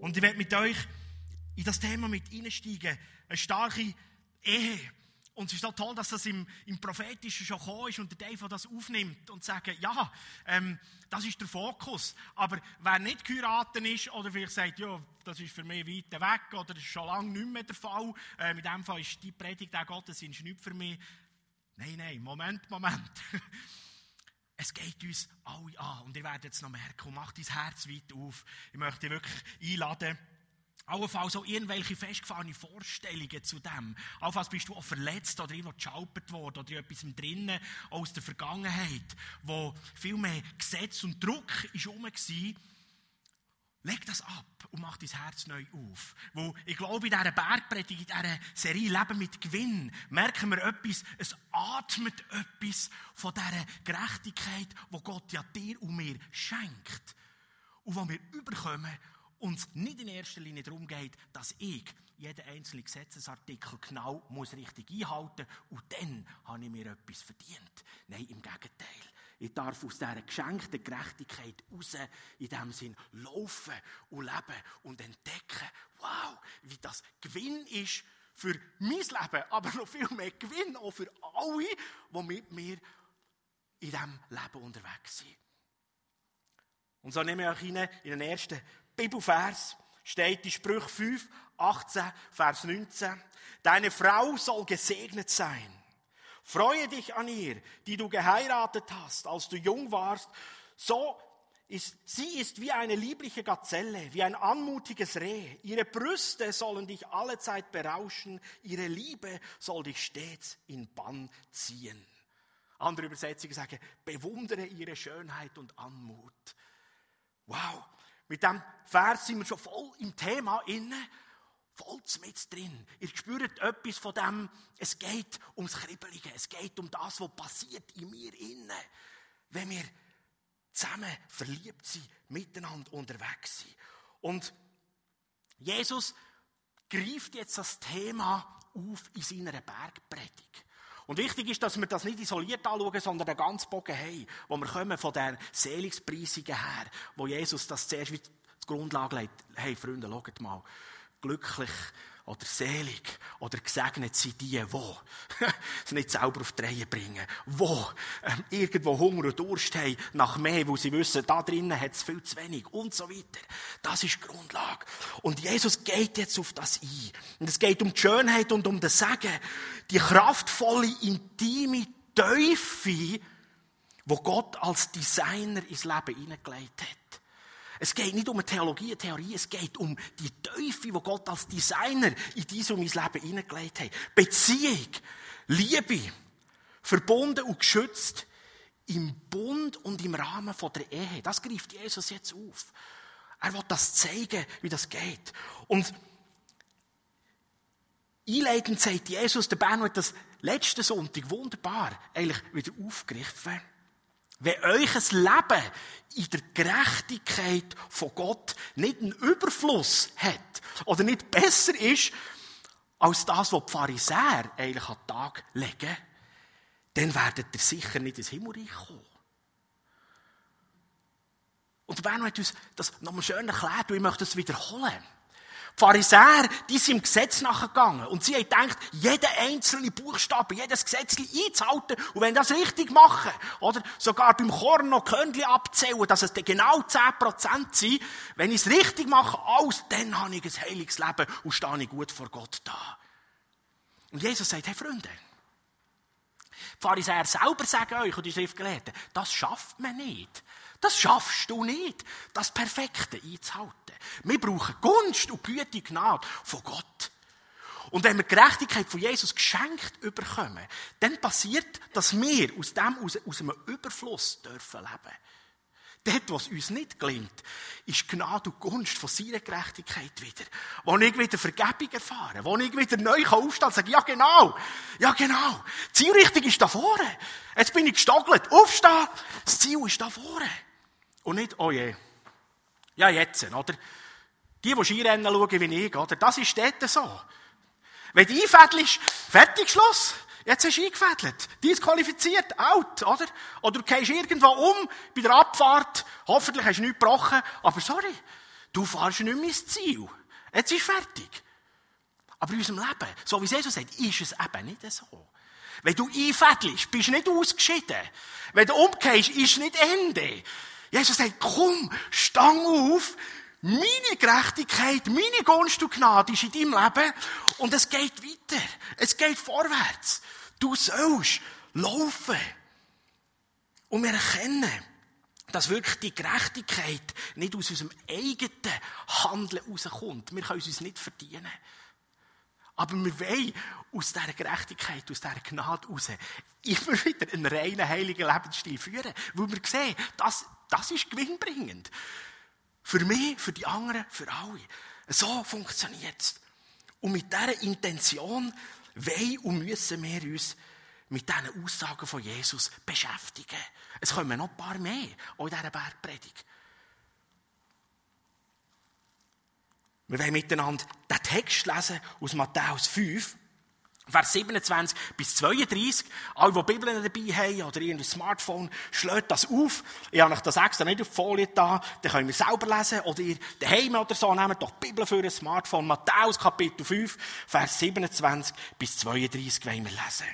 Und ich werde mit euch in das Thema mit einsteigen. Eine starke Ehe. Und es ist so toll, dass das im, im Prophetischen schon gekommen ist und der Dave das aufnimmt und sagt, ja, ähm, das ist der Fokus. Aber wer nicht geheiratet ist oder vielleicht sagt, ja, das ist für mich weit weg oder das ist schon lange nicht mehr der Fall, äh, mit dem Fall ist die Predigt der Gottesdienst nicht für mich. Nein, nein, Moment, Moment. Es geht uns alle an und ihr werdet jetzt noch merken, macht dein Herz weit auf. Ich möchte dich wirklich einladen, Allenfalls auch irgendwelche festgefahrene Vorstellungen zu dem. Allenfalls bist du auch verletzt oder irgendwo geschaupert worden oder etwas drinnen aus der Vergangenheit, wo viel mehr Gesetz und Druck ist war. Leg das ab und mach dein Herz neu auf. Wo ich glaube, in dieser Bergpredigt, in dieser Serie Leben mit Gewinn, merken wir etwas, es atmet etwas von dieser Gerechtigkeit, wo Gott ja dir und mir schenkt. Und wo wir überkommen uns nicht in erster Linie darum geht, dass ich jeden einzelnen Gesetzesartikel genau muss richtig einhalten muss und dann habe ich mir etwas verdient. Nein, im Gegenteil. Ich darf aus dieser geschenkten Gerechtigkeit raus, in diesem Sinn, laufen und leben und entdecken, wow, wie das Gewinn ist für mein Leben, aber noch viel mehr Gewinn auch für alle, die mit mir in diesem Leben unterwegs sind. Und so nehme ich euch rein in den ersten Bibelvers steht in Sprüch 5, 18, Vers 19. Deine Frau soll gesegnet sein. Freue dich an ihr, die du geheiratet hast, als du jung warst. So ist, sie ist wie eine liebliche Gazelle, wie ein anmutiges Reh. Ihre Brüste sollen dich allezeit berauschen. Ihre Liebe soll dich stets in Bann ziehen. Andere Übersetzungen sagen, bewundere ihre Schönheit und Anmut. Wow, mit diesem Vers sind wir schon voll im Thema inne, voll mit drin. Ihr spürt etwas von dem, es geht ums Kribbelige, es geht um das, was passiert in mir inne, wenn wir zusammen verliebt sind, miteinander unterwegs sind. Und Jesus greift jetzt das Thema auf in seiner Bergpredigt. Und wichtig ist, dass wir das nicht isoliert anschauen, sondern den ganzen Bogen haben, wo wir kommen von den Seligspreisungen her, wo Jesus das zuerst wie die Grundlage legt. Hey, Freunde, schaut mal. Glücklich oder selig oder gesegnet sind die, die es nicht selber auf die Reihe bringen, wo ähm, irgendwo Hunger und Durst haben nach mehr, wo sie wissen, da drinnen hat es viel zu wenig und so weiter. Das ist die Grundlage. Und Jesus geht jetzt auf das ein. Und es geht um die Schönheit und um das Segen, die kraftvolle, intime Teufel, wo Gott als Designer ins Leben hineingelegt hat. Es geht nicht um eine Theologie, Theorie, es geht um die Teufel, die Gott als Designer in dieses und mein Leben hineingelegt hat. Beziehung, Liebe, verbunden und geschützt im Bund und im Rahmen der Ehe. Das greift Jesus jetzt auf. Er will das zeigen, wie das geht. Und einleitend sagt Jesus, der Bern hat das letzte Sonntag wunderbar eigentlich wieder aufgegriffen. Wenn euch ein Leben in der Gerechtigkeit von Gott nicht einen Überfluss hat oder nicht besser ist als das, was die Pharisäer eigentlich an den Tag legen, dann werdet ihr sicher nicht ins Himmelreich kommen. Und Bern hat uns das nochmal schön erklärt und ich möchte es wiederholen. Die Pharisäer, die sind im Gesetz nachgegangen. Und sie haben gedacht, jeden einzelne Buchstabe, jedes Gesetz einzuhalten. Und wenn das richtig machen, oder sogar beim Korn noch Körnchen abzählen, dass es genau 10% sind, wenn ich es richtig mache, alles, dann habe ich ein heiliges Leben und stehe gut vor Gott da. Und Jesus sagt, hey Freunde, die Pharisäer selber sagen euch und die Schriftgelehrten, das schafft man nicht. Das schaffst du nicht, das Perfekte einzuhalten. Wir brauchen Gunst und Güte, Gnade von Gott. Und wenn wir Gerechtigkeit von Jesus geschenkt überkommen, dann passiert, dass wir aus dem, aus, aus einem Überfluss dürfen leben. Dort, was uns nicht gelingt, ist Gnade und Gunst von seiner Gerechtigkeit wieder. Wo ich wieder Vergebung erfahre, wo ich wieder neu aufstehen kann und sage, ja genau, ja genau, die Zielrichtung ist da vorne. Jetzt bin ich gestockelt, aufstehen, das Ziel ist da vorne. Und nicht, oh je, ja jetzt, oder? Die, die Skirennen schauen wie ich, oder? Das ist dort so. Wenn du einfädelst, fertig, Schluss. Jetzt hast du eingefädelt. Disqualifiziert, out, oder? Oder du gehst irgendwo um, bei der Abfahrt, hoffentlich hast du nichts gebrochen, aber sorry, du fährst nicht mehr ins Ziel. Jetzt ist fertig. Aber in unserem Leben, so wie Jesus sagt, ist es eben nicht so. Wenn du einfädelst, bist du nicht ausgeschieden. Wenn du umgehst, ist es nicht Ende. Jesus sagt, komm, stang auf, meine Gerechtigkeit, meine Gunst und Gnade ist in deinem Leben und es geht weiter. Es geht vorwärts. Du sollst laufen. Und wir erkennen, dass wirklich die Gerechtigkeit nicht aus unserem eigenen Handeln herauskommt. Wir können es uns nicht verdienen. Aber wir wollen aus dieser Gerechtigkeit, aus dieser Gnade heraus immer wieder einen reinen, heiligen Lebensstil führen. Weil wir sehen, das, das ist gewinnbringend. Für mich, für die anderen, für alle. So funktioniert es. Und mit dieser Intention wollen und müssen wir uns mit diesen Aussagen von Jesus beschäftigen. Es kommen noch ein paar mehr in dieser Bergpredigt. Wir wollen miteinander den Text lesen aus Matthäus 5, Vers 27 bis 32. Alle, die Bibeln dabei haben oder irgendein Smartphone, schlägt das auf. Ich habe euch das extra nicht auf die Folie da. Dann können wir selber lesen. Oder ihr daheim oder so, nehmt doch die Bibel für ein Smartphone. Matthäus Kapitel 5, Vers 27 bis 32 wollen wir lesen.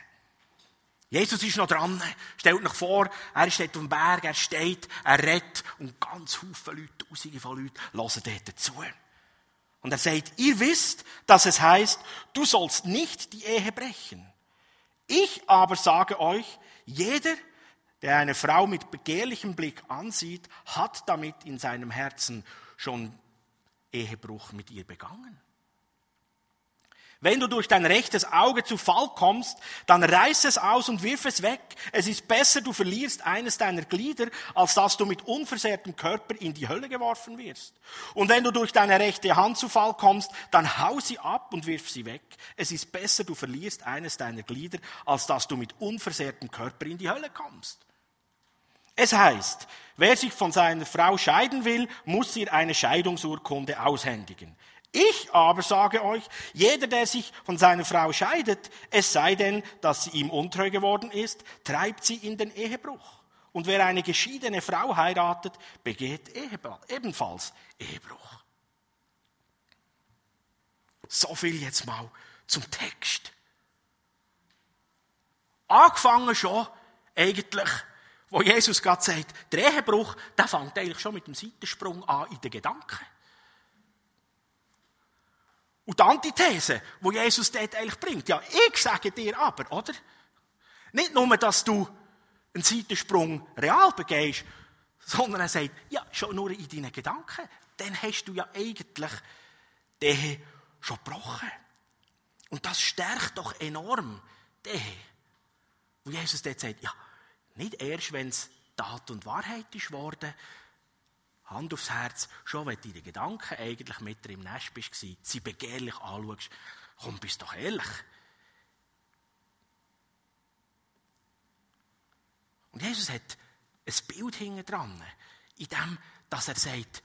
Jesus ist noch dran. Stellt euch vor, er steht auf dem Berg, er steht, er redet und ganz viele Leute, tausende von Leuten hören dort dazu. Und er sagt, ihr wisst, dass es heißt, du sollst nicht die Ehe brechen. Ich aber sage euch, jeder, der eine Frau mit begehrlichem Blick ansieht, hat damit in seinem Herzen schon Ehebruch mit ihr begangen. Wenn du durch dein rechtes Auge zu Fall kommst, dann reiß es aus und wirf es weg. Es ist besser, du verlierst eines deiner Glieder, als dass du mit unversehrtem Körper in die Hölle geworfen wirst. Und wenn du durch deine rechte Hand zu Fall kommst, dann hau sie ab und wirf sie weg. Es ist besser, du verlierst eines deiner Glieder, als dass du mit unversehrtem Körper in die Hölle kommst. Es heißt, wer sich von seiner Frau scheiden will, muss ihr eine Scheidungsurkunde aushändigen. Ich aber sage euch, jeder, der sich von seiner Frau scheidet, es sei denn, dass sie ihm untreu geworden ist, treibt sie in den Ehebruch. Und wer eine geschiedene Frau heiratet, begeht ebenfalls Ehebruch. So viel jetzt mal zum Text. Angefangen schon eigentlich, wo Jesus gerade sagt, der Ehebruch, der fängt eigentlich schon mit dem Seitensprung an in den Gedanken. Und die Antithese, die Jesus dort eigentlich bringt, ja, ich sage dir aber, oder? Nicht nur, dass du einen Seitensprung real begehst, sondern er sagt, ja, schon nur in deinen Gedanken, dann hast du ja eigentlich den schon gebrochen. Und das stärkt doch enorm den. Wo Jesus dort sagt, ja, nicht erst, wenn es Tat und Wahrheit ist worden, Hand aufs Herz, schon wenn du in den Gedanken eigentlich mit dir im Nest bist, sie begehrlich anschaust, komm, bist doch ehrlich. Und Jesus hat ein Bild hinten dran, in dem, dass er sagt,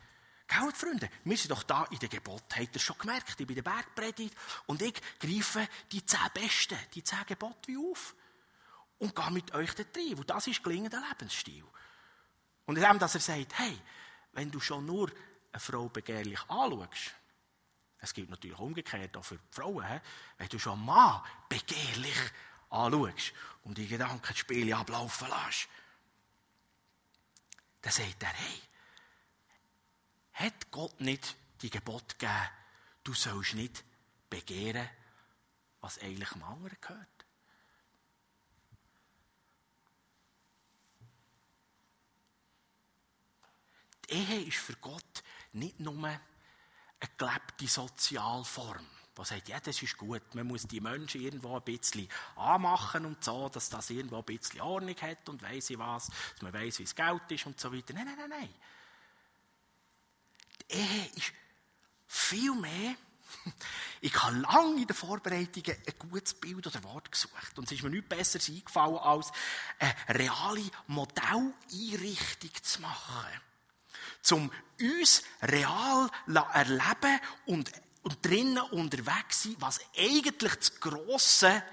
Gell, Freunde, wir sind doch da in der Gebot. Habt ihr schon gemerkt? Ich bin der Bergpredigt und ich greife die zehn Besten, die zehn Gebote wie auf und gehe mit euch da rein. Und das ist gelingender Lebensstil. Und in dem, dass er sagt, hey, wenn du schon nur eine Frau begehrlich anschaust, es gibt natürlich umgekehrt auch für die Frauen, he? wenn du schon einen Mann begehrlich anschaust und die Gedankenspiele ablaufen lässt, dann sagt er, hey, hat Gott nicht die Gebot gegeben, du sollst nicht begehren, was eigentlich dem anderen gehört? Ehe ist für Gott nicht nur eine gelebte Sozialform, die sagt, ja, das ist gut, man muss die Menschen irgendwo ein bisschen anmachen und so, dass das irgendwo ein bisschen Ordnung hat und weiss ich was, dass man weiss, wie es Geld ist und so weiter. Nein, nein, nein, nein. Die Ehe ist viel mehr ich habe lange in der Vorbereitung ein gutes Bild oder Wort gesucht. Und es ist mir nichts Besseres eingefallen, als eine reale Modelleinrichtung zu machen um uns real erleben und, und drinnen unterwegs sein, was eigentlich das grosse,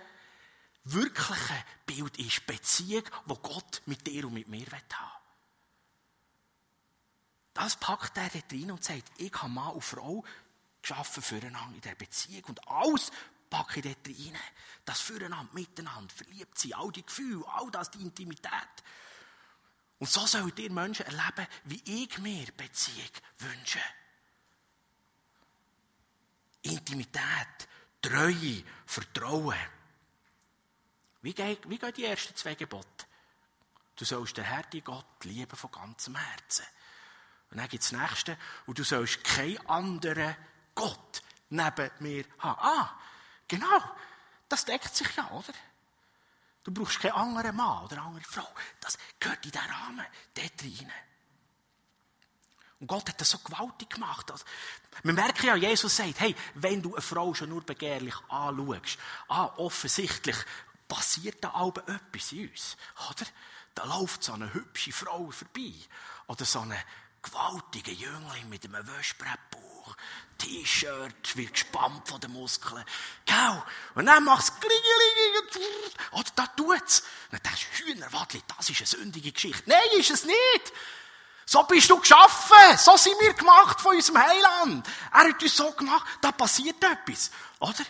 wirkliche Bild ist. Beziehung, wo Gott mit dir und mit mir haben das packt er dort rein und sagt, ich habe Mann und Frau geschaffen füreinander in dieser Beziehung. Und alles packe ich dort rein. Das füreinander, miteinander, verliebt sein, all die Gefühle, all das, die Intimität. Und so sollt ihr Menschen erleben, wie ich mir Beziehung wünsche. Intimität, Treue, Vertrauen. Wie gehen, wie gehen die ersten zwei Gebote? Du sollst den Herrn, die Gott, lieben von ganzem Herzen. Und dann gibt es das nächste. Und du sollst keinen anderen Gott neben mir haben. Ah, genau. Das deckt sich ja, oder? Du brauchst keinen anderen Mann oder andere Frau. Das gehört in diesen Rahmen dort rein. Und Gott hat das so gewaltig gemacht. Also, wir merken ja, Jesus sagt, hey, wenn du eine Frau schon nur begehrlich anschaust, ah, offensichtlich passiert da auch etwas in uns, oder? Da läuft so eine hübsche Frau vorbei. Oder so eine gewaltige Jüngling mit einem Wäschbrettbauch. T-Shirt, wird gespannt von den Muskeln. Gell? Und dann macht es Oder da tut's. Dann denkst du, Hühnerwadli, das ist eine sündige Geschichte. Nein, ist es nicht. So bist du geschaffen. So sind wir gemacht von unserem Heiland. Er hat uns so gemacht. Da passiert etwas. Oder?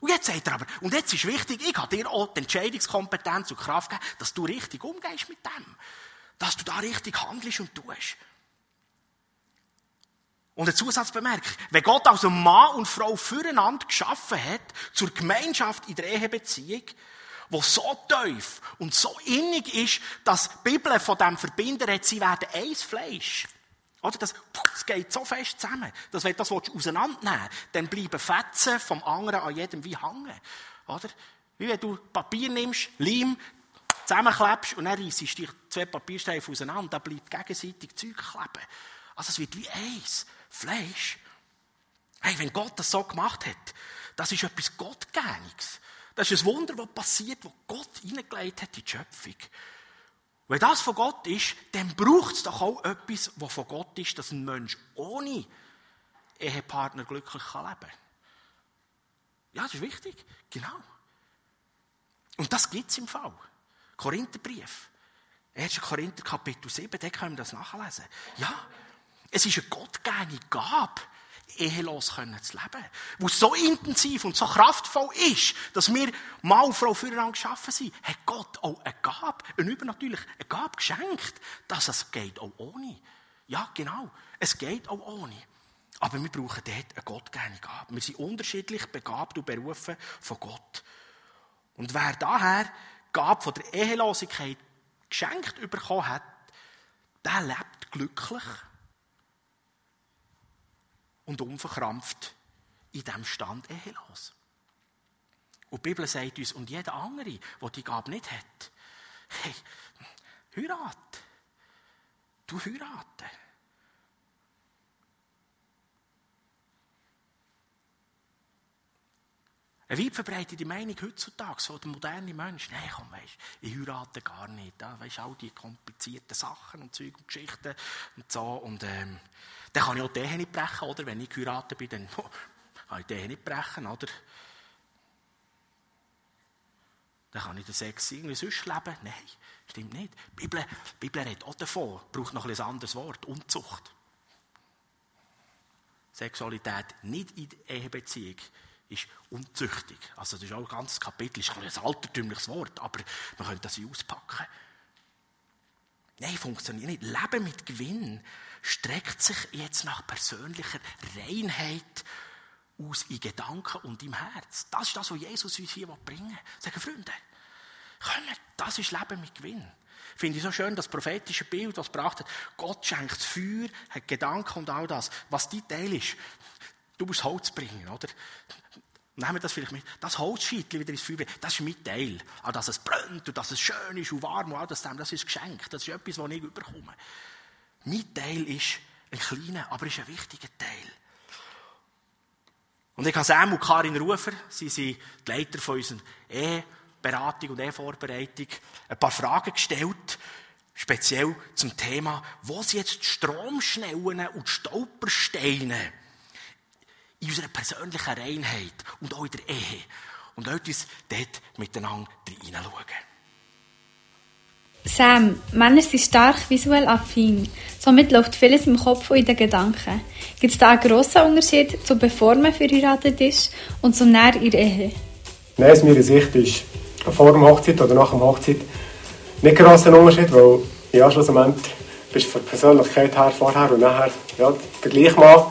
Und jetzt sagt er aber, und jetzt ist wichtig, ich habe dir auch die Entscheidungskompetenz und Kraft gegeben, dass du richtig umgehst mit dem. Dass du da richtig handelst und tust. Und eine Zusatzbemerkung. Wenn Gott also Mann und Frau füreinander geschaffen hat, zur Gemeinschaft in der Ehebeziehung, wo so tief und so innig ist, dass die Bibel von dem verbinden hat, sie werden eins Fleisch. Oder das, das geht so fest zusammen, dass wenn du das auseinandernehmen willst, dann bleiben Fetzen vom anderen an jedem wie hängen. Oder? Wie wenn du Papier nimmst, Leim, zusammenklebst und dann reissest dich zwei Papierstreifen auseinander, dann bleibt gegenseitig Zeug kleben. Also es wird wie eins. Fleisch. Hey, wenn Gott das so gemacht hat, das ist etwas Gottgängiges. Das ist ein Wunder, was passiert, was Gott hineingelegt hat in die Schöpfung. Wenn das von Gott ist, dann braucht es doch auch etwas, was von Gott ist, dass ein Mensch ohne Ehepartner glücklich leben kann. Ja, das ist wichtig. Genau. Und das gibt es im Fall. Korintherbrief. 1. Korinther Kapitel 7, da können wir das nachlesen. Ja, es ist eine gottgegebene Gabe, ehelos zu leben. Wo so intensiv und so kraftvoll ist, dass wir Mann und Frau füreinander geschaffen sind, hat Gott auch eine Gabe, eine übernatürliche eine Gabe geschenkt, dass es geht auch ohne. Ja, genau. Es geht auch ohne. Aber wir brauchen dort eine gottgegebene Gabe. Wir sind unterschiedlich begabt und berufen von Gott. Und wer daher die Gabe von der Ehelosigkeit geschenkt bekommen hat, der lebt glücklich und unverkrampft in diesem Stand ehelos. Und die Bibel sagt uns, und jeder andere, der die Gabe nicht hat, hey, heirate. Du heirate. Eine weit verbreitete Meinung heutzutage, so der moderne Mensch, nein, komm, weißt, ich heirate gar nicht. Da, weißt, all die komplizierten Sachen und Zeug und Geschichten und so. Und, ähm, dann kann ich auch Ehe nicht brechen, oder? Wenn ich geheiratet bin, dann kann ich Ehe nicht brechen, oder? Dann kann ich den Sex irgendwie sonst leben. Nein, stimmt nicht. Die Bibel, die Bibel redet auch davon, braucht noch ein anderes Wort, Unzucht. Sexualität nicht in der Ehebeziehung ist unzüchtig. Also das ist auch ein ganzes Kapitel, ist ein altertümliches Wort, aber man könnte das auspacken. Nein, funktioniert nicht. Leben mit Gewinn streckt sich jetzt nach persönlicher Reinheit aus in Gedanken und im Herz. Das ist das, was Jesus uns hier bringen will. Sagen, Freunde, kommen, das ist Leben mit Gewinn. Finde ich so schön, das prophetische Bild, das gebracht hat. Gott schenkt Feuer, hat Gedanken und all das. Was dein Teil ist, du musst Holz bringen, oder? Wir das vielleicht mit. Das Holzscheitchen wieder ins Feuer, das ist mein Teil. Auch dass es brennt und dass es schön ist und warm und all das, das ist Geschenk. Das ist etwas, was ich überkomme. Mein Teil ist ein kleiner, aber ist ein wichtiger Teil. Und ich habe Sam und Karin Rufer, sie sind die Leiter von unserer E-Beratung und E-Vorbereitung, ein paar Fragen gestellt, speziell zum Thema, wo sind jetzt die Stromschnellen und die Stolpersteine in unserer persönlichen Reinheit und auch in der Ehe. Und lasst uns dort miteinander hineinschauen. Sam, Männer sind stark visuell affin. Somit läuft vieles im Kopf und in den Gedanken. Gibt es da einen grossen Unterschied zu bevor man verheiratet ist und zu näher in der Ehe? Nein, aus meiner Sicht ist vor der Hochzeit oder nach der Hochzeit nicht ein grosser Unterschied, weil ja, schlussendlich bist du von der Persönlichkeit her vorher und nachher ja, der gleiche Mann.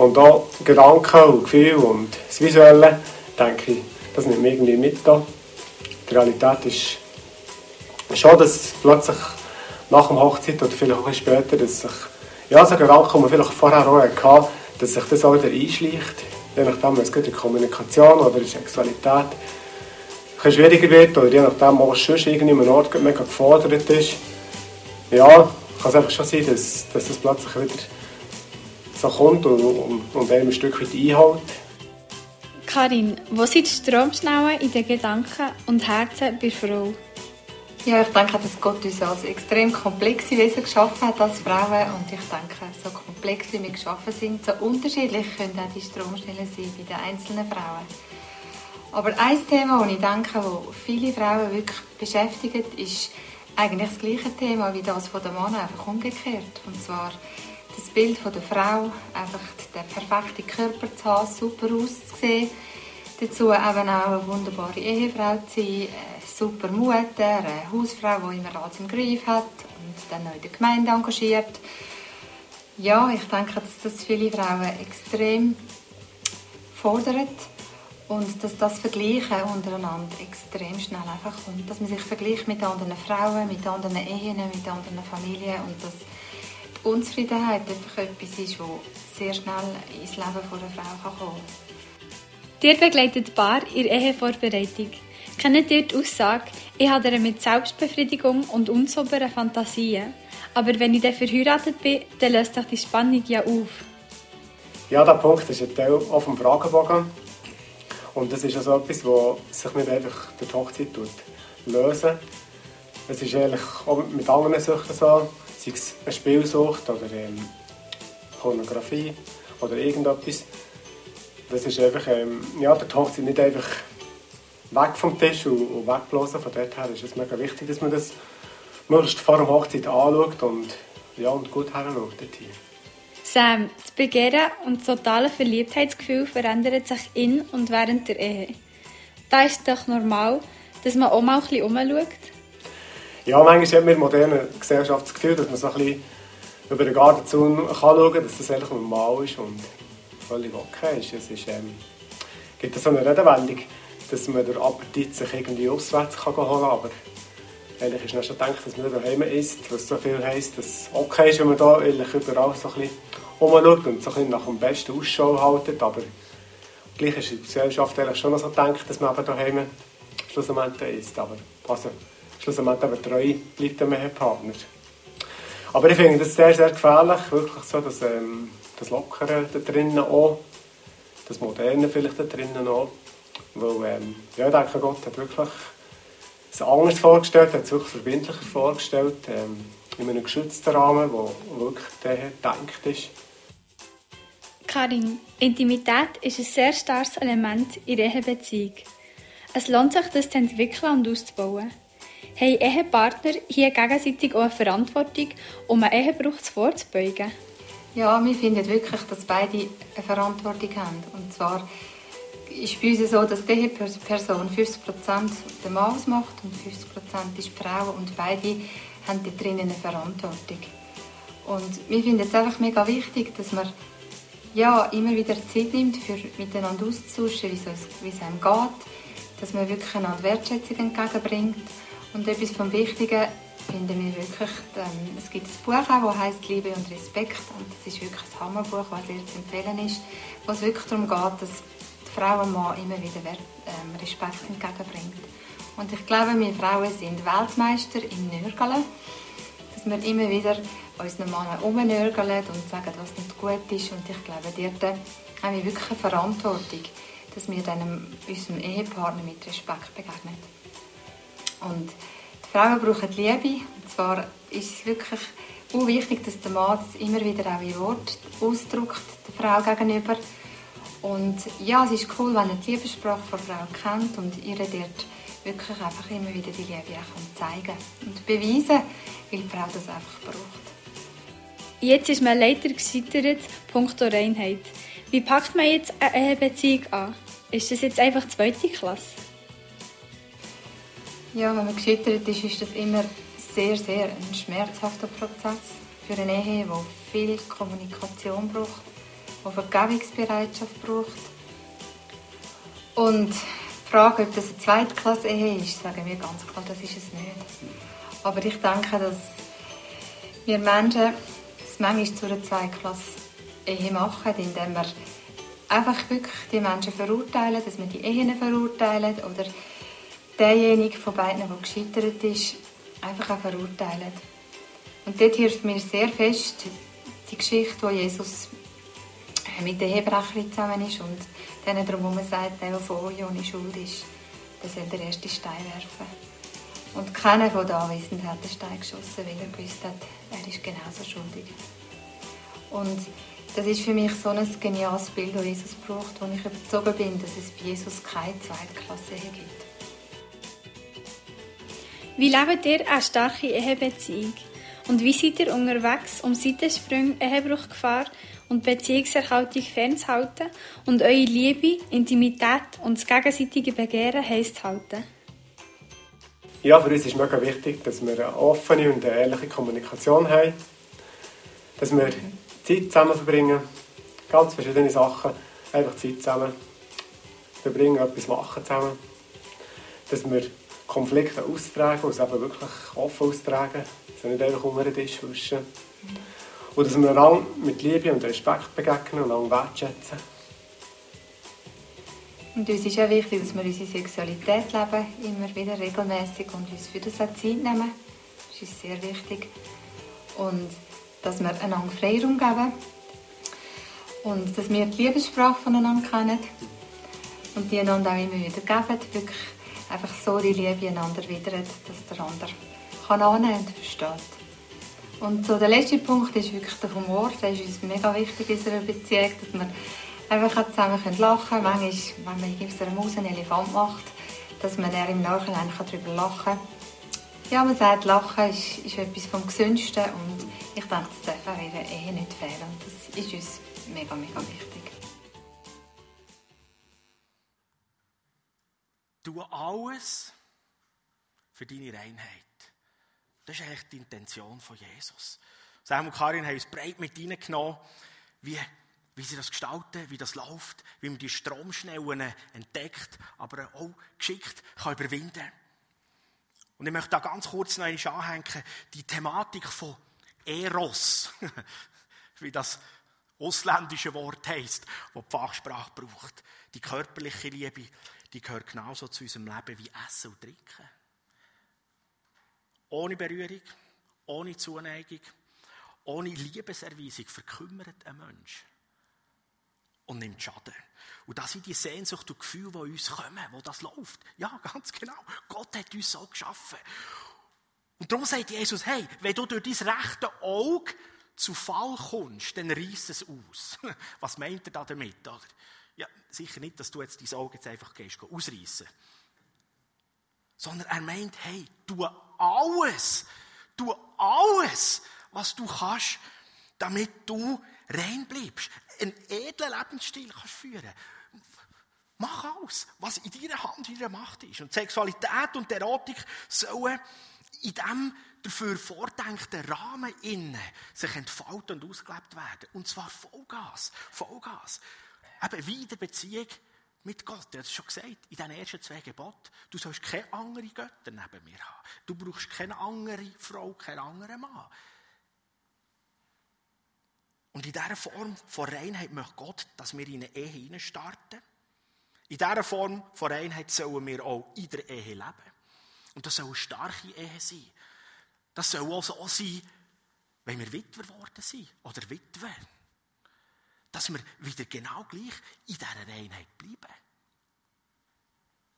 Und auch Gedanken und Gefühle und das Visuelle, denke ich, das nimmt mich irgendwie mit da. Die Realität ist schon, dass plötzlich nach der Hochzeit oder vielleicht auch später, dass sich, ja, so Gedanken, die man vielleicht vorher auch hatte, dass sich das auch wieder einschleicht. Je nachdem, wenn es in Kommunikation oder in Sexualität ein schwieriger wird oder je nachdem, was sonst irgendwie einem Ort mega gefordert ist. Ja, kann es einfach schon sein, dass, dass das plötzlich wieder so kommt und, und, und einem ein Stück weit einhält. Karin, wo sind die Stromschnellen in den Gedanken und Herzen bei Frau? Ja, ich denke, dass Gott uns als extrem komplexe Wesen geschaffen hat als Frauen und ich denke, so komplex wie wir geschaffen sind, so unterschiedlich können auch die Stromschnellen sein bei den einzelnen Frauen. Aber ein Thema, das ich denke, das viele Frauen wirklich beschäftigt, ist eigentlich das gleiche Thema wie das von der Mann, einfach umgekehrt. Und zwar das Bild von der Frau, einfach den perfekten Körper zu haben, super auszusehen, dazu eben auch eine wunderbare Ehefrau zu sein, eine super Mutter, eine Hausfrau, die immer alles im Griff hat und dann noch in der Gemeinde engagiert. Ja, ich denke, dass das viele Frauen extrem fordert und dass das Vergleichen untereinander extrem schnell einfach kommt. Dass man sich vergleicht mit anderen Frauen, mit anderen Ehen, mit anderen Familien und dass die Unzufriedenheit einfach etwas ist, das sehr schnell ins Leben einer Frau kommen kann. Dir begleitet Paar in Ehevorbereitung. Kennt ihr die Aussage, ich habe mit Selbstbefriedigung und unsauberen Fantasien. Aber wenn ich dann verheiratet bin, dann löst sich die Spannung ja auf. Ja, der Punkt ist ein Teil auf dem Fragebogen. Und das ist also etwas, das sich nicht einfach durch die Hochzeit lösen Es ist eigentlich auch mit anderen Süchten so, sei es eine Spielsucht oder ähm, Pornografie oder irgendetwas. Das ist einfach, ähm, ja, die Hochzeit nicht einfach weg vom Tisch und, und wegblasen. Von dort ist es mega wichtig, dass man das möglichst vor der Hochzeit anschaut und, ja, und gut heranschaut. Sam, das Begehren und das totale Verliebtheitsgefühl verändert sich in und während der Ehe. Da ist es doch normal, dass man auch mal ein bisschen umschaut. Ja, manchmal hat man in der modernen Gesellschaft das Gefühl, dass man so ein bisschen über den Gartenzaun schauen kann, dass das eigentlich normal ist und völlig okay ist. Es ist, ähm, gibt so eine Redewendung, dass man den Appetit sich irgendwie auswärts kann holen kann, aber eigentlich ist mir schon gedacht, dass man daheim isst, was so viel heisst, dass es okay ist, wenn man da eigentlich überall so ein bisschen und so ein bisschen nach dem besten Ausschau haltet, aber gleich ist die Gesellschaft eigentlich schon so gedacht, dass man eben daheim schlussendlich isst, aber also, schlussendlich aber treu bleibt dem Ehepartner. Aber ich finde das sehr, sehr gefährlich, wirklich so, dass ähm, das Lockere da drinnen auch, das Moderne vielleicht da drinnen auch, weil ähm, ja, ich denke, Gott hat wirklich es anders vorgestellt, hat es wirklich verbindlicher vorgestellt, ähm, in einem geschützten Rahmen, wo wirklich der gedacht ist. Karin, Intimität ist ein sehr starkes Element in der Ehebeziehung. Es lohnt sich, das zu entwickeln und auszubauen. Haben Ehepartner hier gegenseitig auch eine Verantwortung, um einen Ehebruch vorzubeugen? Ja, wir finden wirklich, dass beide eine Verantwortung haben. Und zwar ist bei uns so, dass diese Person 50% den Mann ausmacht und 50% ist die Frau und beide haben da drinnen eine Verantwortung. Und wir finden es einfach mega wichtig, dass man ja, immer wieder Zeit nimmt, für miteinander auszutauschen, wie es einem geht, dass man wirklich einander Wertschätzung entgegenbringt. Und etwas vom Wichtigen finden wir wirklich, ähm, es gibt ein Buch auch, das heißt Liebe und Respekt und das ist wirklich ein Hammerbuch, das sehr zu empfehlen ist, wo es wirklich darum geht, dass Frau und Mann immer wieder ähm, Respekt entgegenbringt. Und ich glaube, wir Frauen sind Weltmeister im Nörgeln. Dass wir immer wieder unseren Männern umnörgeln und sagen, was nicht gut ist. Und ich glaube, dort haben wir wirklich eine Verantwortung, dass wir dann unserem Ehepartner mit Respekt begegnen. Und die Frauen brauchen Liebe. Und zwar ist es wirklich wichtig, dass der Mann das immer wieder auch in Wort ausdrückt, der Frau gegenüber. Und ja, es ist cool, wenn er die Liebessprache von Frau kennt und ihr dort wirklich einfach immer wieder die Liebe auch zeigen und beweisen, weil die Frau das einfach braucht. Jetzt ist man leider gescheitert, punkto Reinheit. Wie packt man jetzt eine Beziehung an? Ist das jetzt einfach zweite Klasse? Ja, wenn man gescheitert ist, ist das immer sehr, sehr ein schmerzhafter Prozess für eine Ehe, die viel Kommunikation braucht, die Vergebungsbereitschaft braucht. Und die Frage, ob das eine Zweitklasse-Ehe ist, sagen wir ganz klar, das ist es nicht. Aber ich denke, dass wir Menschen es manchmal zu einer Zweitklasse-Ehe machen, indem wir einfach wirklich die Menschen verurteilen, dass wir die Ehen verurteilen oder derjenige von beiden, der gescheitert ist, einfach auch verurteilen. Und dort hilft mir sehr fest die Geschichte, wo Jesus mit der Hebrecherin zusammen ist und denen drumherum sagt, der, der von euch ohne Schuld ist, der soll den ersten Stein werfen. Und keiner von den Anwesenden hat den Stein geschossen, weil er gewusst hat, er ist genauso schuldig. Und das ist für mich so ein geniales Bild, das Jesus braucht, wo ich überzeugt bin, dass es bei Jesus keine Zweitklasse gibt. Wie lebt ihr eine starke Ehebeziehung? Und wie seid ihr unterwegs, um Seitensprünge, Ehebruchgefahr und Beziehungserhaltung fernzuhalten und eure Liebe, Intimität und das gegenseitige Begehren heiß zu halten? Ja, für uns ist mega wichtig, dass wir eine offene und eine ehrliche Kommunikation haben. Dass wir Zeit zusammen verbringen. Ganz verschiedene Sachen. Einfach Zeit zusammen verbringen, etwas machen zusammen. Dass wir Konflikte austragen und es eben wirklich offen austragen. Dass nicht einfach unter den Tisch wischen. Und dass wir einander mit Liebe und Respekt begegnen und einander wertschätzen. Und uns ist auch wichtig, dass wir unsere Sexualität leben, immer wieder regelmäßig und uns für das auch Zeit nehmen. Das ist sehr wichtig. Und dass wir einander Freiraum geben und dass wir die Liebessprache voneinander kennen und die einander auch immer wieder geben. Wirklich einfach so die Liebe einander widern, dass der andere kann annehmen und versteht. Und so der letzte Punkt ist wirklich der Humor. Der ist uns mega wichtig in unserer Beziehung, dass wir einfach zusammen lachen können. Manchmal, wenn man aus einer Maus einen Elefant macht, dass man dann im Nachhinein darüber lachen kann. Ja, man sagt, Lachen ist, ist etwas vom Gesündesten und ich denke, das darf auch in einer Ehe nicht fehlen. Und das ist uns mega, mega wichtig. Tu alles für deine Reinheit. Das ist eigentlich die Intention von Jesus. Sam und Karin haben uns breit mit reingenommen, wie, wie sie das gestalten, wie das läuft, wie man die Stromschnellen entdeckt, aber auch geschickt kann überwinden Und ich möchte da ganz kurz noch einmal anhängen, die Thematik von Eros, wie das ausländische Wort heisst, das die Fachsprache braucht. Die körperliche Liebe, die gehört genauso zu unserem Leben wie Essen und Trinken. Ohne Berührung, ohne Zuneigung, ohne Liebeserweisung verkümmert ein Mensch und nimmt Schaden. Und das sind die Sehnsucht und Gefühle, die uns kommen, wo das läuft. Ja, ganz genau. Gott hat uns so geschaffen. Und darum sagt Jesus, hey, wenn du durch dein rechte Auge zu Fall kommst, dann reiss es aus. Was meint er da damit? Oder? Ja, sicher nicht, dass du jetzt dein Auge jetzt einfach gehst, ausreißen. Sondern er meint, hey, tu alles, tu alles, was du kannst, damit du rein bleibst. Einen edlen Lebensstil kannst führen. Mach alles, was in deiner Hand, in deiner Macht ist. Und Sexualität und Erotik sollen in diesem dafür vordenkten Rahmen innen sich entfalten und ausgelebt werden. Und zwar Vollgas. Vollgas. Eben wie in der Beziehung mit Gott. Er hat es schon gesagt, in den ersten zwei Geboten. Du sollst keine andere Götter neben mir haben. Du brauchst keine andere Frau, keinen anderen Mann. Und in dieser Form von Reinheit möchte Gott, dass wir in eine Ehe hineinstarten. In dieser Form von Reinheit sollen wir auch in der Ehe leben. Und das soll eine starke Ehe sein. Das soll auch so sein, wenn wir Witwer geworden sind oder Witwe dass wir wieder genau gleich in dieser Reinheit bleiben.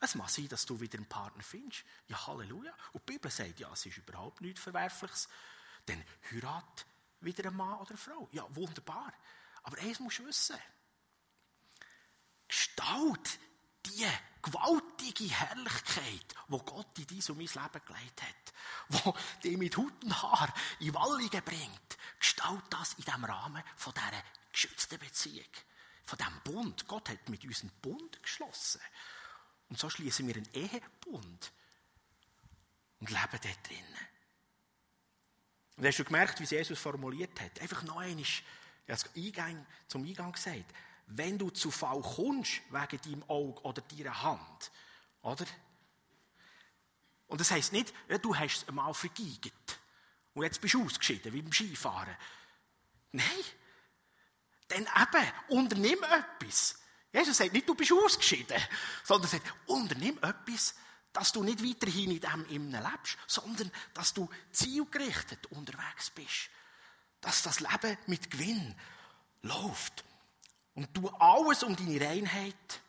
Es mag sein, dass du wieder einen Partner findest. Ja, Halleluja. Und die Bibel sagt, ja, es ist überhaupt nichts Verwerfliches. Dann heirat wieder einen Mann oder eine Frau. Ja, wunderbar. Aber eins musst du wissen. Gestalt die gewaltige Herrlichkeit, wo Gott in dein und mein Leben gelegt hat, wo dich mit Hut und Haar in Walligen bringt, gestalt das in diesem Rahmen von dieser geschützten Beziehung, von diesem Bund. Gott hat mit uns einen Bund geschlossen. Und so schließen wir einen Ehebund und leben dort drinnen. Und hast du gemerkt, wie Jesus formuliert hat? Einfach noch einmal, Eingang, zum Eingang gesagt, wenn du zu Fall kommst wegen deinem Auge oder deiner Hand, oder? Und das heisst nicht, du hast es einmal vergeigt und jetzt bist du ausgeschieden, wie beim Skifahren. Nein. Dann eben, unternimm etwas. Jesus sagt nicht, du bist ausgeschieden, sondern er sagt, unternimm etwas, dass du nicht weiterhin in diesem Innen lebst, sondern dass du zielgerichtet unterwegs bist. Dass das Leben mit Gewinn läuft. Und du alles um deine Reinheit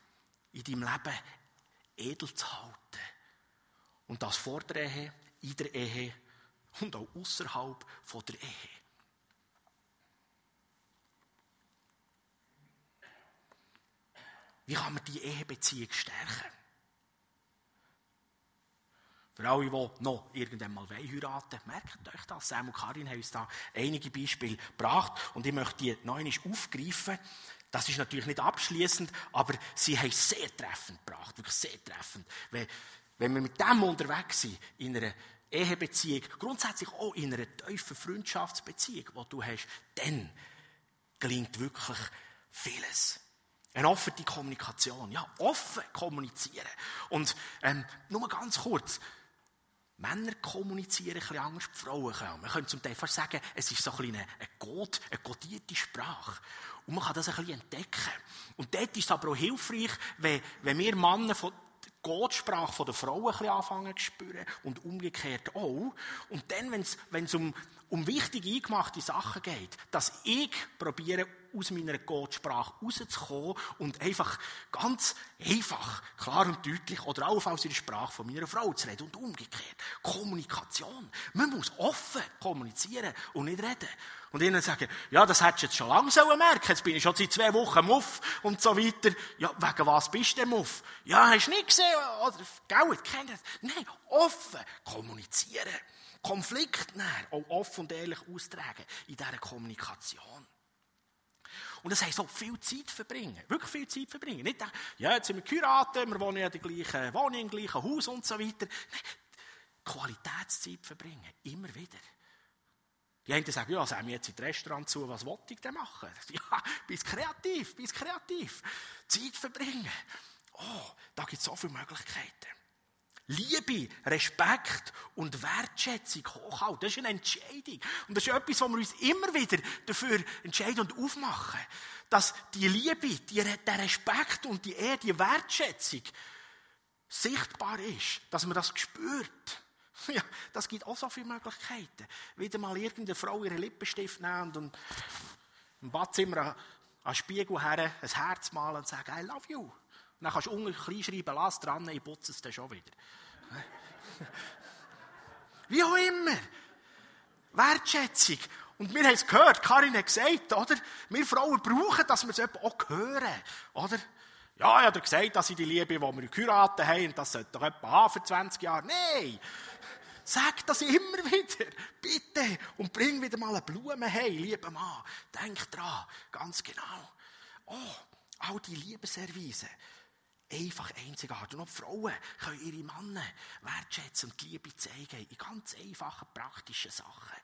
in deinem Leben edel zu halten. Und das vor der Ehe, in der Ehe und auch außerhalb der Ehe. Wie kann man die Ehebeziehung stärken? Für alle, die noch irgendwann mal heiraten merkt euch das. Sam und Karin haben uns da einige Beispiele gebracht und ich möchte die einmal aufgreifen. Das ist natürlich nicht abschließend, aber sie haben sehr treffend gebracht, wirklich sehr treffend. Wenn, wenn wir mit dem unterwegs sind, in einer Ehebeziehung, grundsätzlich auch in einer tiefen Freundschaftsbeziehung, die du hast, dann gelingt wirklich vieles. Eine offene Kommunikation, ja, offen kommunizieren. Und ähm, nur ganz kurz, Männer kommunizieren ein bisschen anders, die Frauen können. Man könnte zum Teil fast sagen, es ist so ein bisschen eine, Code, eine codierte Sprache. Und man kann das ein bisschen entdecken. Und dort ist es aber auch hilfreich, wenn, wenn wir Männer von der Codesprache der Frauen ein bisschen anfangen zu spüren und umgekehrt auch. Und dann, wenn es um, um wichtige, eingemachte Sachen geht, dass ich probiere, aus meiner Gottsprache rauszukommen und einfach ganz einfach, klar und deutlich oder auch aus der Sprache von meiner Frau zu reden und umgekehrt. Kommunikation. Man muss offen kommunizieren und nicht reden. Und ihnen sagen, ja, das hättest du jetzt schon lange sollen merken. Jetzt bin ich schon seit zwei Wochen Muff und so weiter. Ja, wegen was bist du denn Muff? Ja, hast du nicht gesehen? Oder, gell, kennt das? Nein, offen kommunizieren. Konflikt auch offen und ehrlich austragen in dieser Kommunikation. Und das heisst auch viel Zeit verbringen. Wirklich viel Zeit verbringen. Nicht denken, ja, jetzt sind wir geheiratet, wir wohnen in der gleichen Wohnung, im gleichen Haus und so weiter. Nein, Qualitätszeit verbringen. Immer wieder. Die einen sagen, ja, sagen wir jetzt in Restaurant zu, was wollte ich denn machen? Ja, bist kreativ, bist kreativ. Zeit verbringen. Oh, da gibt es so viele Möglichkeiten. Liebe, Respekt und Wertschätzung hochhalten. Das ist eine Entscheidung. Und das ist etwas, wo wir uns immer wieder dafür entscheiden und aufmachen. Dass die Liebe, die, der Respekt und die Ehre, die Wertschätzung sichtbar ist. Dass man das spürt. Ja, das gibt auch so viele Möglichkeiten. Wieder mal irgendeine Frau ihren Lippenstift nehmen und im Badzimmer an den Spiegel her ein Herz malen und sagen, I love you. Dann kannst du unten klein schreiben, lass dran, ich putze es dann schon wieder. Wie auch immer. Wertschätzung. Und wir haben es gehört, Karin hat gesagt, oder? Wir Frauen brauchen, dass wir es auch hören, oder? Ja, ich habe gesagt, dass ich die Liebe, die wir geheiratet haben, und das sollte doch etwa haben für 20 Jahre. Nein! Sag das immer wieder, bitte, und bring wieder mal eine Blume hey, lieber Mann. Denk dran, ganz genau. Oh, all die Liebeserweise einfach einzigartig. Und auch Frauen können ihre Männer wertschätzen und die Liebe zeigen in ganz einfachen, praktischen Sachen.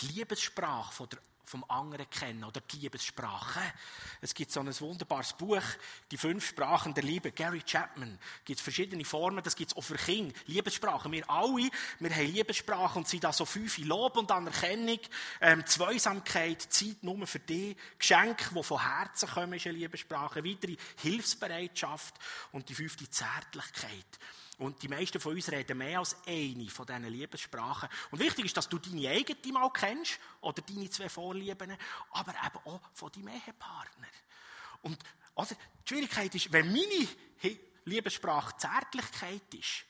Die Liebessprache von der vom anderen kennen oder die Liebessprache. Es gibt so ein wunderbares Buch, die fünf Sprachen der Liebe, Gary Chapman. Es gibt verschiedene Formen, das gibt es auch für Kinder. Liebessprachen. Wir alle, wir haben Liebessprachen und sind da so fünf Lob und Anerkennung, ähm, Zweisamkeit, Zeit nur für dich, Geschenke, die von Herzen kommen, ist eine Liebessprache, weitere Hilfsbereitschaft und die fünfte Zärtlichkeit. Und die meisten von uns reden mehr als eine von diesen Liebessprachen. Und wichtig ist, dass du deine eigene mal kennst, oder deine zwei Vorlieben, aber eben auch von deinem Ehepartner. Und oder, die Schwierigkeit ist, wenn meine Liebessprache Zärtlichkeit ist,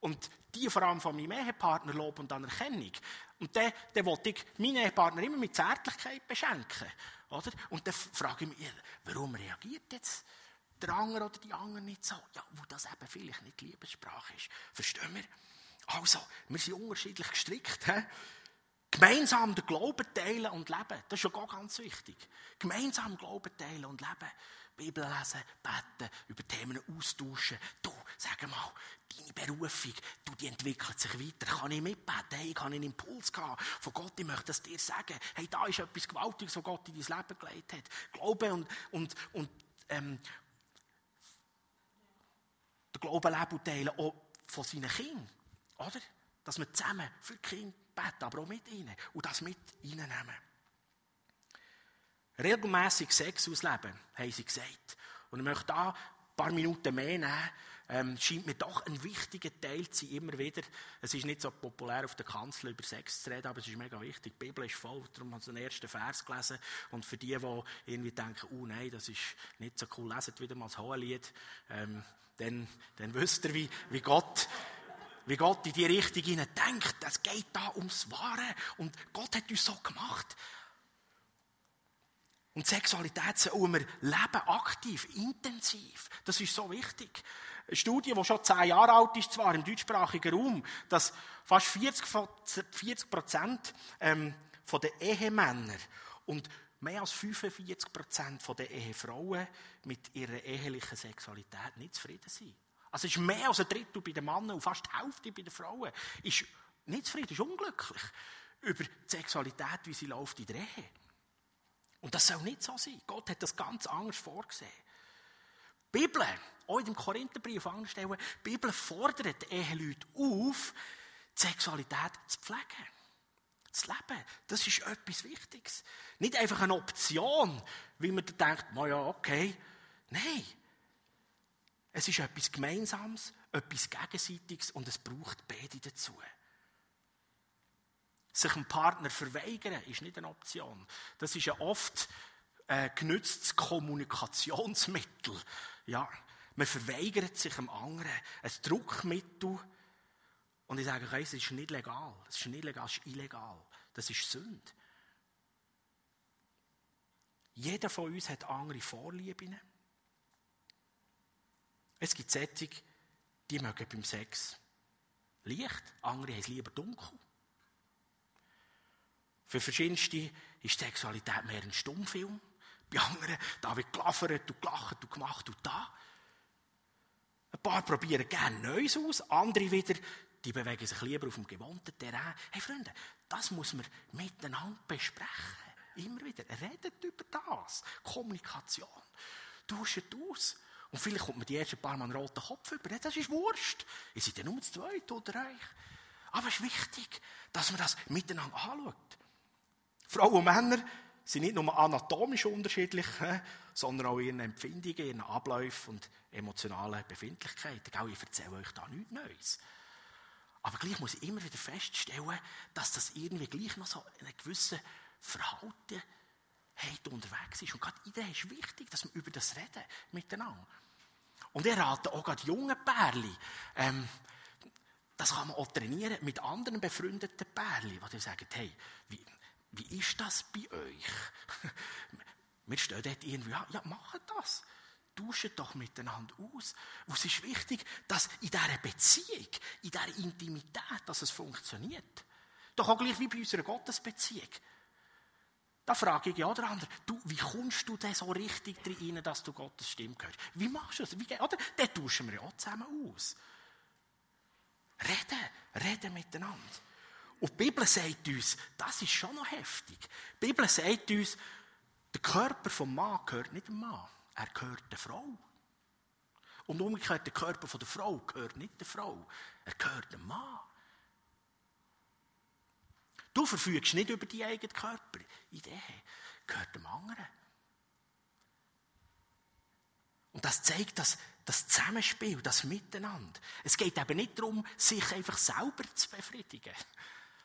und die vor allem von meinem Ehepartner Lob und Anerkennung, Und dann, dann wollte ich meinen Ehepartner immer mit Zärtlichkeit beschenken. Oder? Und dann frage ich mich, warum reagiert jetzt der andere oder die andere nicht so? Ja, wo das eben vielleicht nicht Liebessprache ist. Verstehen wir? Also, wir sind unterschiedlich gestrickt. He? Gemeinsam den Glauben teilen und leben. Das ist ja ganz wichtig. Gemeinsam Glauben teilen und leben. Bibel lesen, beten, über Themen austauschen. Du, sag mal, deine Berufung, du, die entwickelt sich weiter. Kann ich mitbeten? Hey, ich habe einen Impuls gehabt von Gott, ich möchte es dir sagen. Hey, da ist etwas Gewaltiges, was Gott in dein Leben gelegt hat. Glaube und, und, und ähm, Glauben leben und teilen, auch von seinen Kindern. Oder? Dass wir zusammen für die Kinder beten, aber auch mit ihnen und das mit reinnehmen. Regelmäßig Sex ausleben, haben sie gesagt. Und ich möchte da ein paar Minuten mehr nehmen. Ähm, scheint mir doch ein wichtiger Teil zu sein, immer wieder. Es ist nicht so populär auf der Kanzel über Sex zu reden, aber es ist mega wichtig. Die Bibel ist voll, darum habe ich den ersten Vers gelesen. Und für die, die irgendwie denken, oh nein, das ist nicht so cool, leset wieder mal das Hohelied, ähm, dann, dann wisst ihr, wie, wie Gott wie Gott in die Richtung denkt. Es geht da ums Wahre. Und Gott hat uns so gemacht. Und Sexualität sollen wir leben, aktiv, intensiv. Das ist so wichtig. Eine Studie, die schon zehn Jahre alt ist, zwar im deutschsprachigen Raum, dass fast 40 Prozent ähm, von den Ehemännern und mehr als 45 Prozent der Ehefrauen mit ihrer ehelichen Sexualität nicht zufrieden sind. Also es ist mehr als ein Drittel bei den Männern und fast die Hälfte bei den Frauen. Ist nicht zufrieden, ist unglücklich über die Sexualität, wie sie läuft in der Ehe. Und das soll nicht so sein. Gott hat das ganz anders vorgesehen. Die Bibel, auch dem Korintherbrief anstellen, die Bibel fordert Eheleute auf, die Sexualität zu pflegen. Zu leben. Das ist etwas Wichtiges. Nicht einfach eine Option, wie man denkt, na ja, okay. Nein. Es ist etwas Gemeinsames, etwas Gegenseitiges und es braucht beide dazu. Sich einem Partner verweigern ist nicht eine Option. Das ist ja oft ein genütztes Kommunikationsmittel. Ja, man verweigert sich einem anderen. Ein Druckmittel. Und ich sage euch, es ist nicht legal. Es ist nicht legal, es ist illegal. Das ist Sünde. Jeder von uns hat andere Vorlieben. Es gibt Sätze, die mögen beim Sex Licht, andere haben es lieber dunkel. Für verschiedenste ist Sexualität mehr ein Stummfilm. Bei anderen, da wird gelaffert und gelacht und gemacht und da. Ein paar probieren gerne Neues aus, andere wieder, die bewegen sich lieber auf dem gewohnten Terrain. Hey Freunde, das muss man miteinander besprechen. Immer wieder. Redet über das. Kommunikation. Tauscht aus. Und vielleicht kommt man die ersten paar Mal einen roten Kopf über. Das ist Wurscht. Ihr seid ja nur zu zweit oder euch. Aber es ist wichtig, dass man das miteinander anschaut. Frauen und Männer sind nicht nur anatomisch unterschiedlich, sondern auch ihren Empfindungen, ihren Abläufen und emotionalen Befindlichkeiten. Ich erzähle euch da nichts Neues. Aber gleich muss ich immer wieder feststellen, dass das irgendwie gleich noch so eine gewisse Verhalten hat unterwegs ist. Und gerade in der ist wichtig, dass wir über das reden miteinander. Und ich rate auch gerade junge Pärchen, ähm, das kann man auch trainieren mit anderen befreundeten Pärchen, die sagen, hey, wie, wie ist das bei euch? Wir stehen dort irgendwie, ja, ja macht das. Tauscht doch miteinander aus. Und es ist wichtig, dass in dieser Beziehung, in dieser Intimität, dass es funktioniert. Doch auch gleich wie bei unserer Gottesbeziehung. Da frage ich ja oder andere, du, wie kommst du denn so richtig rein, dass du Gottes Stimme hörst? Wie machst du das? Wie, oder? Den tauschen wir ja auch zusammen aus. Reden, reden miteinander. Und die Bibel sagt uns, das ist schon noch heftig. Die Bibel sagt uns, der Körper vom Mann gehört nicht dem Mann, er gehört der Frau. Und umgekehrt, der Körper von der Frau gehört nicht der Frau, er gehört dem Mann. Du verfügst nicht über deinen eigenen Körper. Idee gehört dem anderen. Und das zeigt das, das Zusammenspiel, das Miteinander. Es geht eben nicht darum, sich einfach selber zu befriedigen,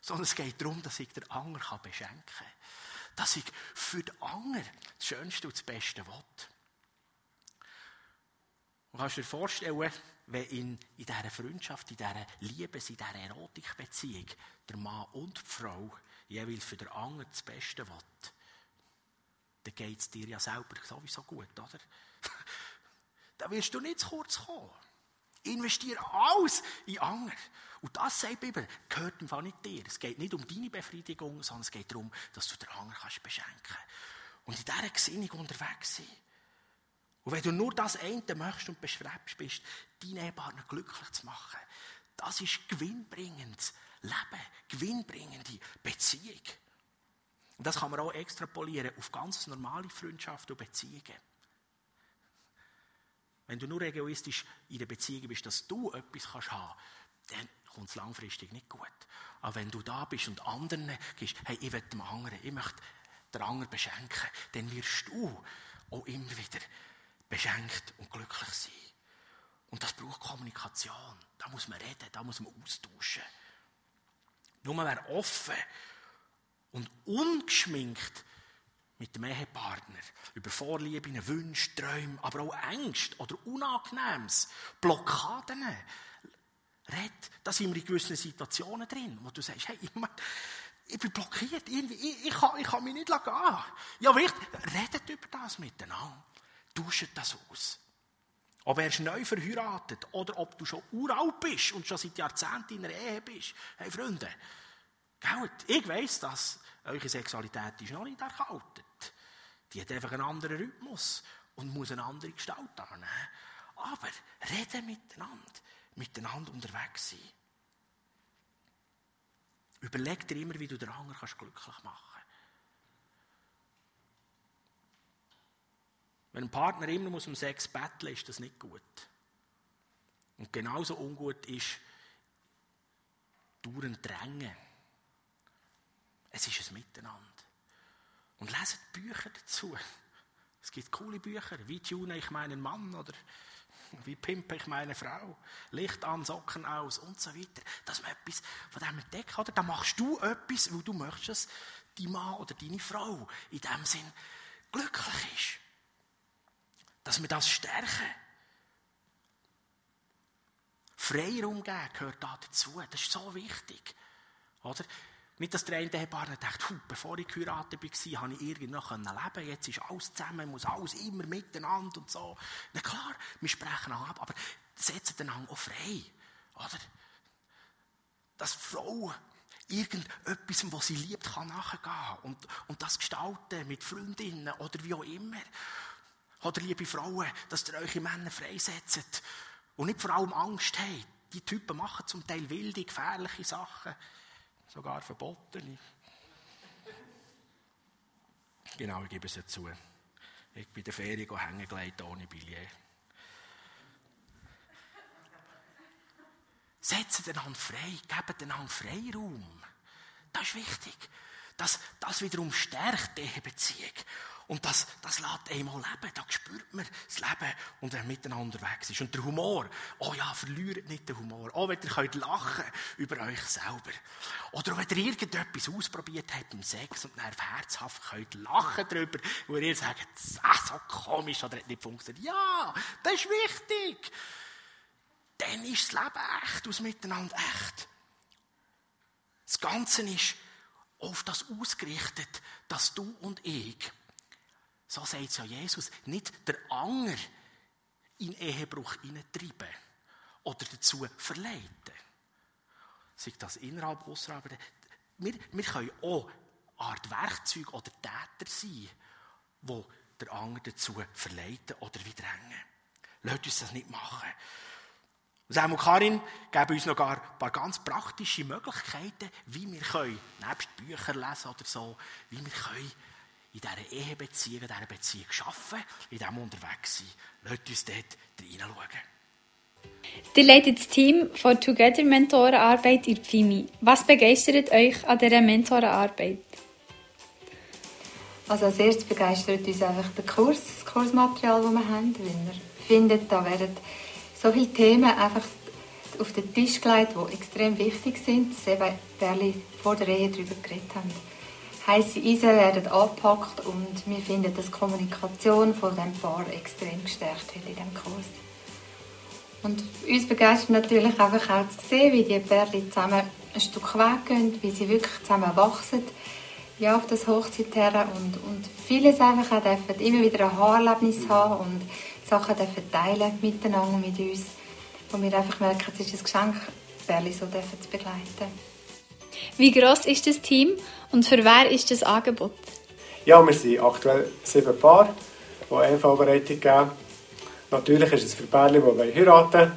sondern es geht darum, dass ich den anderen beschenken kann. Dass ich für den anderen das Schönste und das Beste will. Und kannst du dir vorstellen, wenn in, in dieser Freundschaft, in dieser Liebe, in dieser Erotikbeziehung der Mann und die Frau jeweils für den anderen das Beste will, dann geht es dir ja selber sowieso gut, oder? da wirst du nicht zu kurz kommen. Investiere alles in andere. Und das, sagt die Bibel, gehört im Fall nicht dir. Es geht nicht um deine Befriedigung, sondern es geht darum, dass du den anderen kannst beschenken kannst. Und in dieser Gesinnung unterwegs sein. Und wenn du nur das eine möchtest und bestrebst bist, deinen Ehepartner glücklich zu machen, das ist gewinnbringendes Leben, gewinnbringende Beziehung. Und das kann man auch extrapolieren auf ganz normale Freundschaften und Beziehungen. Wenn du nur egoistisch in der Beziehung bist, dass du etwas kannst haben dann kommt es langfristig nicht gut. Aber wenn du da bist und anderen gehst, hey, ich will dem anderen, ich möchte den anderen beschenken, dann wirst du auch immer wieder beschenkt und glücklich sein. Und das braucht Kommunikation. Da muss man reden, da muss man austauschen. Nur wer offen und ungeschminkt mit dem Ehepartner über Vorlieben, Wünsche, Träume, aber auch Ängste oder Unangenehmes, Blockaden redet, da sind wir in gewissen Situationen drin, wo du sagst, hey, ich, ich bin blockiert, irgendwie, ich, ich, kann, ich kann mich nicht gehen. Ja, wichtig, redet über das miteinander. Tauscht das aus. Ob er neu verheiratet oder ob du schon uralt bist und schon seit Jahrzehnten in einer Ehe bist. Hey, Freunde, ich weiss, dass eure Sexualität ist noch nicht erkaltet. Die hat einfach einen anderen Rhythmus und muss eine andere Gestalt annehmen. Aber reden miteinander, miteinander unterwegs sein. Überleg dir immer, wie du den anderen glücklich machen kannst. Wenn ein Partner immer muss um Sex betteln ist das nicht gut. Und genauso ungut ist dauernd drängen. Es ist ein Miteinander. Und leset Bücher dazu. Es gibt coole Bücher. Wie tune ich meinen Mann oder wie pimpe ich meine Frau? Licht an, Socken aus und so weiter. Dass man etwas von dem entdeckt. Oder? Dann machst du etwas, wo du möchtest, dass dein Mann oder deine Frau in dem Sinn glücklich ist. Dass wir das stärken. Freiraum geben gehört da dazu. Das ist so wichtig. Oder? Nicht, dass der eine Ehepartner denkt, bevor ich geheiratet war, habe ich irgendwie noch leben. Jetzt ist alles zusammen, muss alles immer miteinander und so. Na klar, wir sprechen auch ab, aber setzen den auch frei. Oder? Dass Frau irgendetwas, was sie liebt, kann nachgehen und, und das gestalten mit Freundinnen oder wie auch immer. Oder liebe Frauen, dass ihr eure Männer freisetzt und nicht vor allem Angst habt. Die Typen machen zum Teil wilde, gefährliche Sachen sogar verboten. Genau, ich gebe es zu. Ich bin in der Ferien hängen gelegt ohne Billett. Setzt den Hand frei, gebt den Hand Freiraum. Das ist wichtig. Das, das wiederum stärkt die Beziehung. Und das, das lässt einmal leben. Da spürt man das Leben und er miteinander unterwegs ist. Und der Humor. Oh ja, verliert nicht den Humor. Auch wenn ihr könnt lachen über euch selber. Oder wenn ihr irgendetwas ausprobiert habt im Sex und dann herzhaft könnt lachen darüber, wo ihr sagt, ah, so komisch oder hat nicht funktioniert. Ja, das ist wichtig. Dann ist das Leben echt, aus Miteinander echt. Das Ganze ist auf das ausgerichtet, dass du und ich so sagt es ja Jesus, nicht der Anger in Ehebruch hineintreiben oder dazu verleiten. Sei das innerhalb, außerhalb. Wir, wir können auch eine Art Werkzeug oder Täter sein, die der Anger dazu verleiten oder wie drängen. Lasst uns das nicht machen. Sam und Karin geben uns noch ein paar ganz praktische Möglichkeiten, wie wir können, nebst Büchern lesen oder so, wie wir können in dieser Ehebeziehung, in dieser Beziehung arbeiten, in diesem unterwegs sein. Lasst uns dort reinschauen. Ihr leitet das Team von Together Mentorenarbeit in FIMI. Was begeistert euch an dieser Mentorenarbeit? Also als erstes begeistert uns einfach der Kurs, das Kursmaterial, das wir haben. Weil wir finden, da werden so viele Themen einfach auf den Tisch gelegt, die extrem wichtig sind, dass eben vor der Ehe darüber geredet haben heiße Eisen werden angepackt und wir finden, dass die Kommunikation von dem Paar extrem gestärkt wird in diesem Kurs. Und uns begeistert natürlich einfach auch zu sehen, wie die Pärchen zusammen ein Stück Weg gehen, wie sie wirklich zusammen wachsen ja, auf das Hochzeit her und, und vieles einfach auch dürfen immer wieder ein Haarerlebnis haben und Sachen dürfen teilen miteinander mit uns, wo wir einfach merken, es ist ein Geschenk, Pärchen so dürfen zu begleiten. Wie groß ist das Team und für wer ist das Angebot? Ja, wir sind aktuell sieben Paar, die eine Vorbereitung geben. Natürlich ist es für Pärchen, die heiraten wollen.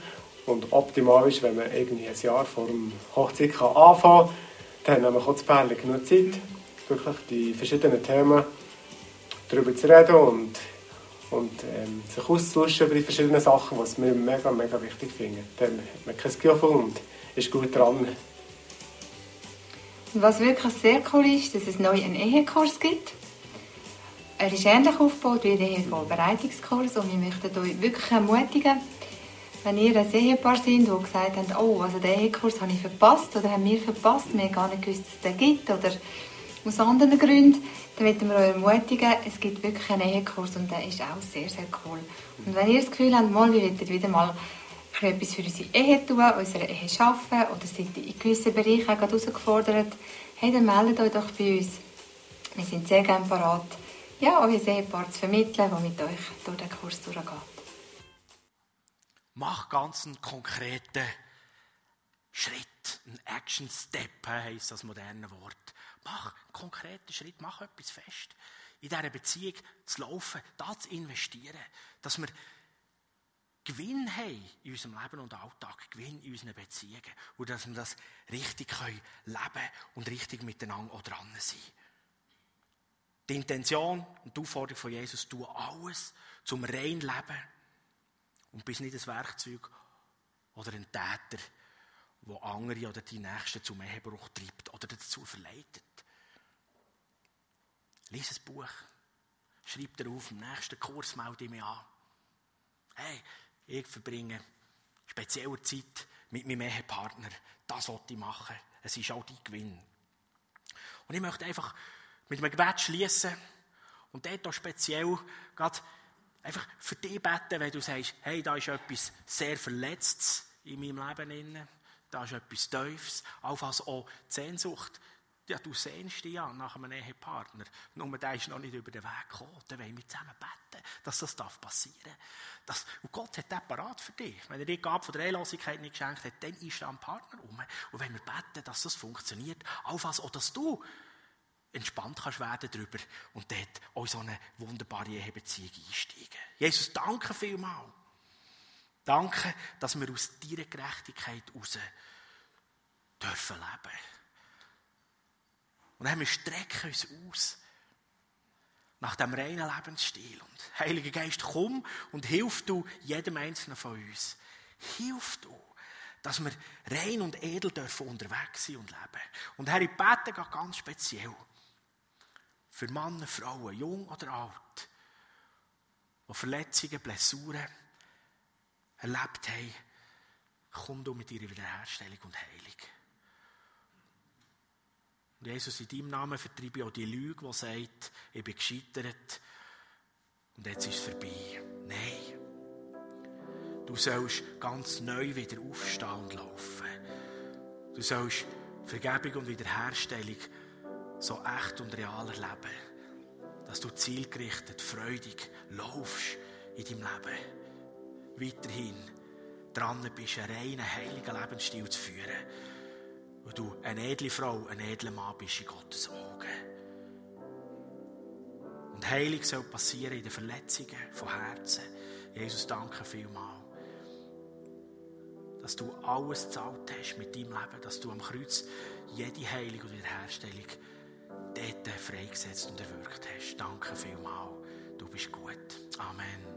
Und optimal ist, wenn man irgendwie ein Jahr vor der Hochzeit anfangen kann, dann haben wir auch das Pärchen genug Zeit, wirklich die verschiedenen Themen darüber zu reden und, und ähm, sich auszutauschen über die verschiedenen Sachen, was wir mega, mega wichtig finden. Dann hat man kein Gefühl und ist gut dran. Was wirklich sehr cool ist, dass es neu einen Ehekurs gibt. Er ist ähnlich aufgebaut wie der Ehevorbereitungskurs und wir möchten euch wirklich ermutigen, wenn ihr ein Ehepaar seid, wo gesagt habt, oh, also den Ehekurs habe ich verpasst oder haben wir verpasst, wir haben gar nicht gewusst, dass es den gibt oder aus anderen Gründen, dann möchten wir euch ermutigen, es gibt wirklich einen Ehekurs und der ist auch sehr, sehr cool. Und wenn ihr das Gefühl habt, mal, wir wieder mal etwas für unsere Ehe tun, unsere Ehe arbeiten oder seid in gewissen Bereichen auch herausgefordert, hey, dann meldet euch doch bei uns. Wir sind sehr gerne bereit, ja, euer Ehepaar zu vermitteln, das mit euch durch den Kurs durchgeht. Mach ganz einen konkreten Schritt, ein Action Step, heisst das moderne Wort. Mach einen konkreten Schritt, mach etwas fest. In dieser Beziehung zu laufen, da zu investieren, dass wir Gewinn haben in unserem Leben und Alltag, Gewinn in unseren Beziehungen und dass wir das richtig können leben und richtig miteinander auch dran sein. Die Intention und die Aufforderung von Jesus, tu alles zum rein Leben und bist nicht ein Werkzeug oder ein Täter, wo andere oder die Nächsten zum Ehebruch treibt oder dazu verleitet. Lies ein Buch. Schreib dir auf, im nächsten Kurs melde ich mich an. Hey, ich verbringe spezielle Zeit mit meinem Ehepartner. Das sollte ich machen. Es ist auch dein Gewinn. Und ich möchte einfach mit einem Gebet schließen und dort auch speziell gerade einfach für dich beten, wenn du sagst, hey, da ist etwas sehr Verletztes in meinem Leben drin, da ist etwas Tiefes, allenfalls auch die Sehnsucht ja, du sehnst dich ja nach einem Ehepartner. Nur der ist noch nicht über den Weg gekommen. Dann wollen wir zusammen beten, dass das passieren darf. und Gott hat das parat für dich. Wenn er dir die Gabe von der Ehelosigkeit nicht geschenkt hat, dann ist er am Partner um. Und wenn wir beten, dass das funktioniert, allenfalls auch, dass du entspannt kannst werden darüber und dort auch so eine wunderbare Ehebeziehung einsteigen. Jesus, danke vielmals. Danke, dass wir aus deiner Gerechtigkeit heraus dürfen leben. Und dann wir strecken uns aus nach dem reinen Lebensstil. Und Heiliger Geist, komm und hilf du jedem Einzelnen von uns. Hilf du, dass wir rein und edel dürfen unterwegs sein und leben. Und Herr, ich bete ganz speziell für Männer, Frauen, jung oder alt, die Verletzungen, Blessuren erlebt haben, komm du mit ihrer Wiederherstellung und Heilung. Und Jesus, in deinem Namen vertreibe ich auch die Lüge, die sagt, ich bin gescheitert und jetzt ist es vorbei. Nein. Du sollst ganz neu wieder aufstehen und laufen. Du sollst Vergebung und Wiederherstellung so echt und real erleben. Dass du zielgerichtet, freudig laufst in deinem Leben. Weiterhin dran bist, einen reinen, heiligen Lebensstil zu führen wo du eine edle Frau, ein edler Mann bist in Gottes Augen. Und Heilung soll passieren in den Verletzungen von Herzen. Jesus, danke vielmals, dass du alles gezahlt hast mit deinem Leben, dass du am Kreuz jede Heilung und Wiederherstellung dort freigesetzt und erwirkt hast. Danke vielmals. Du bist gut. Amen.